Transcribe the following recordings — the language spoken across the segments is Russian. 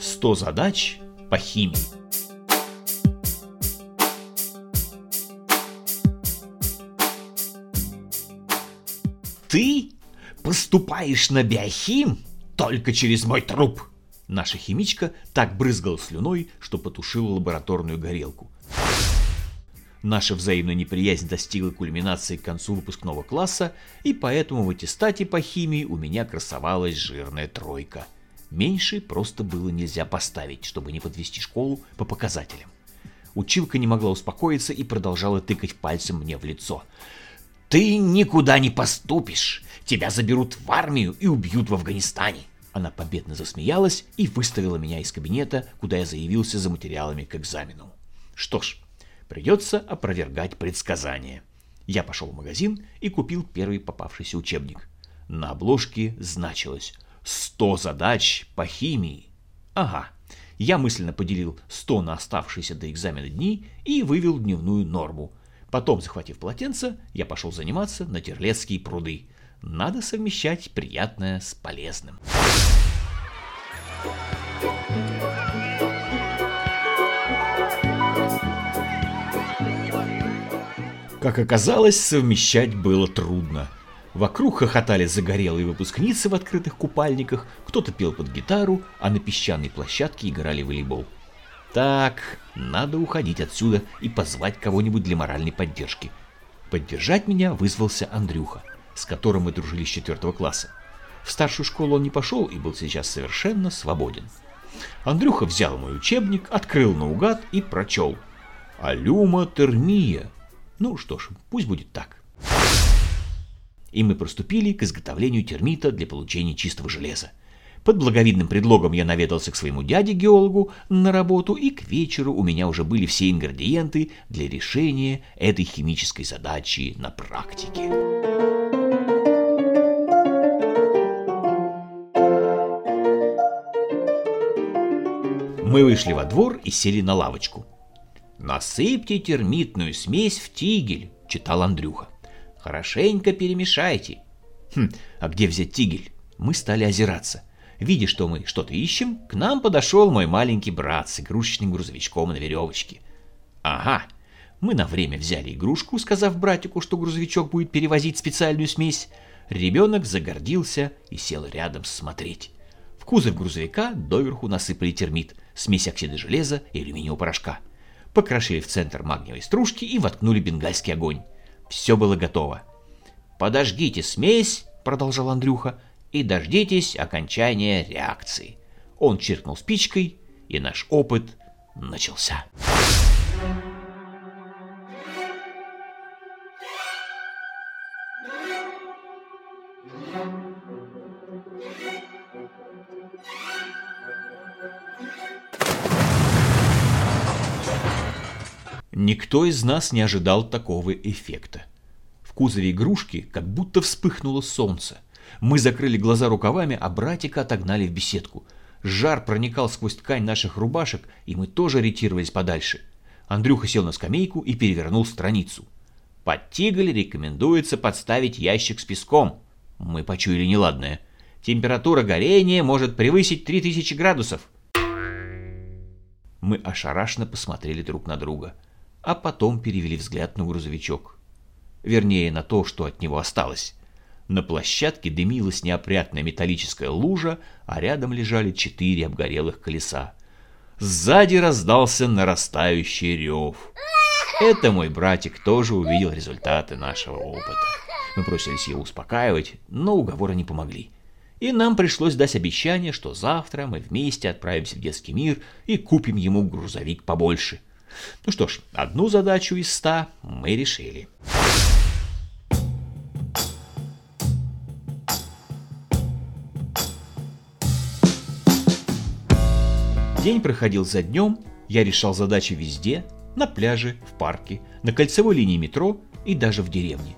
100 задач по химии. Ты поступаешь на биохим только через мой труп. Наша химичка так брызгала слюной, что потушила лабораторную горелку. Наша взаимная неприязнь достигла кульминации к концу выпускного класса, и поэтому в аттестате по химии у меня красовалась жирная тройка. Меньше просто было нельзя поставить, чтобы не подвести школу по показателям. Училка не могла успокоиться и продолжала тыкать пальцем мне в лицо. «Ты никуда не поступишь! Тебя заберут в армию и убьют в Афганистане!» Она победно засмеялась и выставила меня из кабинета, куда я заявился за материалами к экзамену. Что ж, Придется опровергать предсказания. Я пошел в магазин и купил первый попавшийся учебник. На обложке значилось «100 задач по химии». Ага, я мысленно поделил 100 на оставшиеся до экзамена дни и вывел дневную норму. Потом, захватив полотенце, я пошел заниматься на Терлецкие пруды. Надо совмещать приятное с полезным. Как оказалось, совмещать было трудно. Вокруг хохотали загорелые выпускницы в открытых купальниках, кто-то пел под гитару, а на песчаной площадке играли в волейбол. Так, надо уходить отсюда и позвать кого-нибудь для моральной поддержки. Поддержать меня вызвался Андрюха, с которым мы дружили с четвертого класса. В старшую школу он не пошел и был сейчас совершенно свободен. Андрюха взял мой учебник, открыл наугад и прочел. «Алюма термия» Ну что ж, пусть будет так. И мы приступили к изготовлению термита для получения чистого железа. Под благовидным предлогом я наведался к своему дяде-геологу на работу, и к вечеру у меня уже были все ингредиенты для решения этой химической задачи на практике. Мы вышли во двор и сели на лавочку. «Насыпьте термитную смесь в тигель», — читал Андрюха. «Хорошенько перемешайте». Хм, а где взять тигель? Мы стали озираться. Видя, что мы что-то ищем, к нам подошел мой маленький брат с игрушечным грузовичком на веревочке. Ага, мы на время взяли игрушку, сказав братику, что грузовичок будет перевозить специальную смесь. Ребенок загордился и сел рядом смотреть. В кузов грузовика доверху насыпали термит, смесь оксида железа и алюминиевого порошка — покрошили в центр магниевой стружки и воткнули бенгальский огонь. Все было готово. «Подожгите смесь», — продолжал Андрюха, — «и дождитесь окончания реакции». Он чиркнул спичкой, и наш опыт начался. Никто из нас не ожидал такого эффекта. В кузове игрушки как будто вспыхнуло солнце. Мы закрыли глаза рукавами, а братика отогнали в беседку. Жар проникал сквозь ткань наших рубашек, и мы тоже ретировались подальше. Андрюха сел на скамейку и перевернул страницу. Под тиголь рекомендуется подставить ящик с песком. Мы почуяли неладное. Температура горения может превысить 3000 градусов. Мы ошарашенно посмотрели друг на друга а потом перевели взгляд на грузовичок. Вернее, на то, что от него осталось. На площадке дымилась неопрятная металлическая лужа, а рядом лежали четыре обгорелых колеса. Сзади раздался нарастающий рев. Это мой братик тоже увидел результаты нашего опыта. Мы бросились его успокаивать, но уговоры не помогли. И нам пришлось дать обещание, что завтра мы вместе отправимся в детский мир и купим ему грузовик побольше – ну что ж, одну задачу из ста мы решили. День проходил за днем, я решал задачи везде, на пляже, в парке, на кольцевой линии метро и даже в деревне.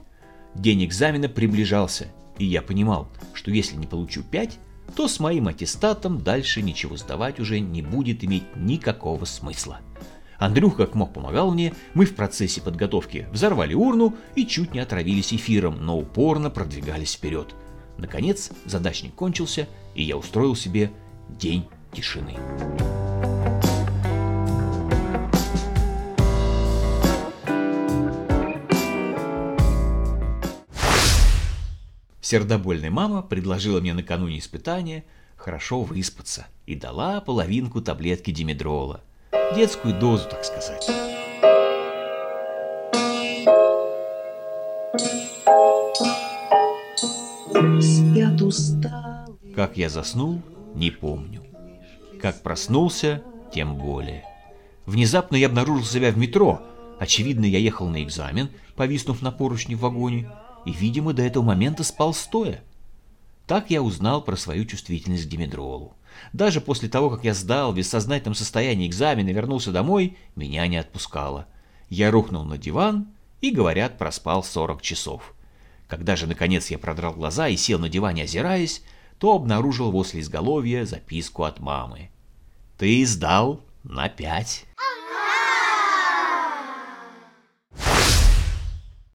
День экзамена приближался, и я понимал, что если не получу 5, то с моим аттестатом дальше ничего сдавать уже не будет иметь никакого смысла. Андрюха как мог помогал мне, мы в процессе подготовки взорвали урну и чуть не отравились эфиром, но упорно продвигались вперед. Наконец, задачник кончился, и я устроил себе день тишины. Сердобольная мама предложила мне накануне испытания хорошо выспаться и дала половинку таблетки димедрола. Детскую дозу, так сказать. Как я заснул, не помню. Как проснулся, тем более. Внезапно я обнаружил себя в метро. Очевидно, я ехал на экзамен, повиснув на поручне в вагоне, и, видимо, до этого момента спал стоя. Так я узнал про свою чувствительность к димедролу. Даже после того, как я сдал в бессознательном состоянии экзамен и вернулся домой, меня не отпускало. Я рухнул на диван и, говорят, проспал 40 часов. Когда же, наконец, я продрал глаза и сел на диване, озираясь, то обнаружил возле изголовья записку от мамы. «Ты сдал на пять».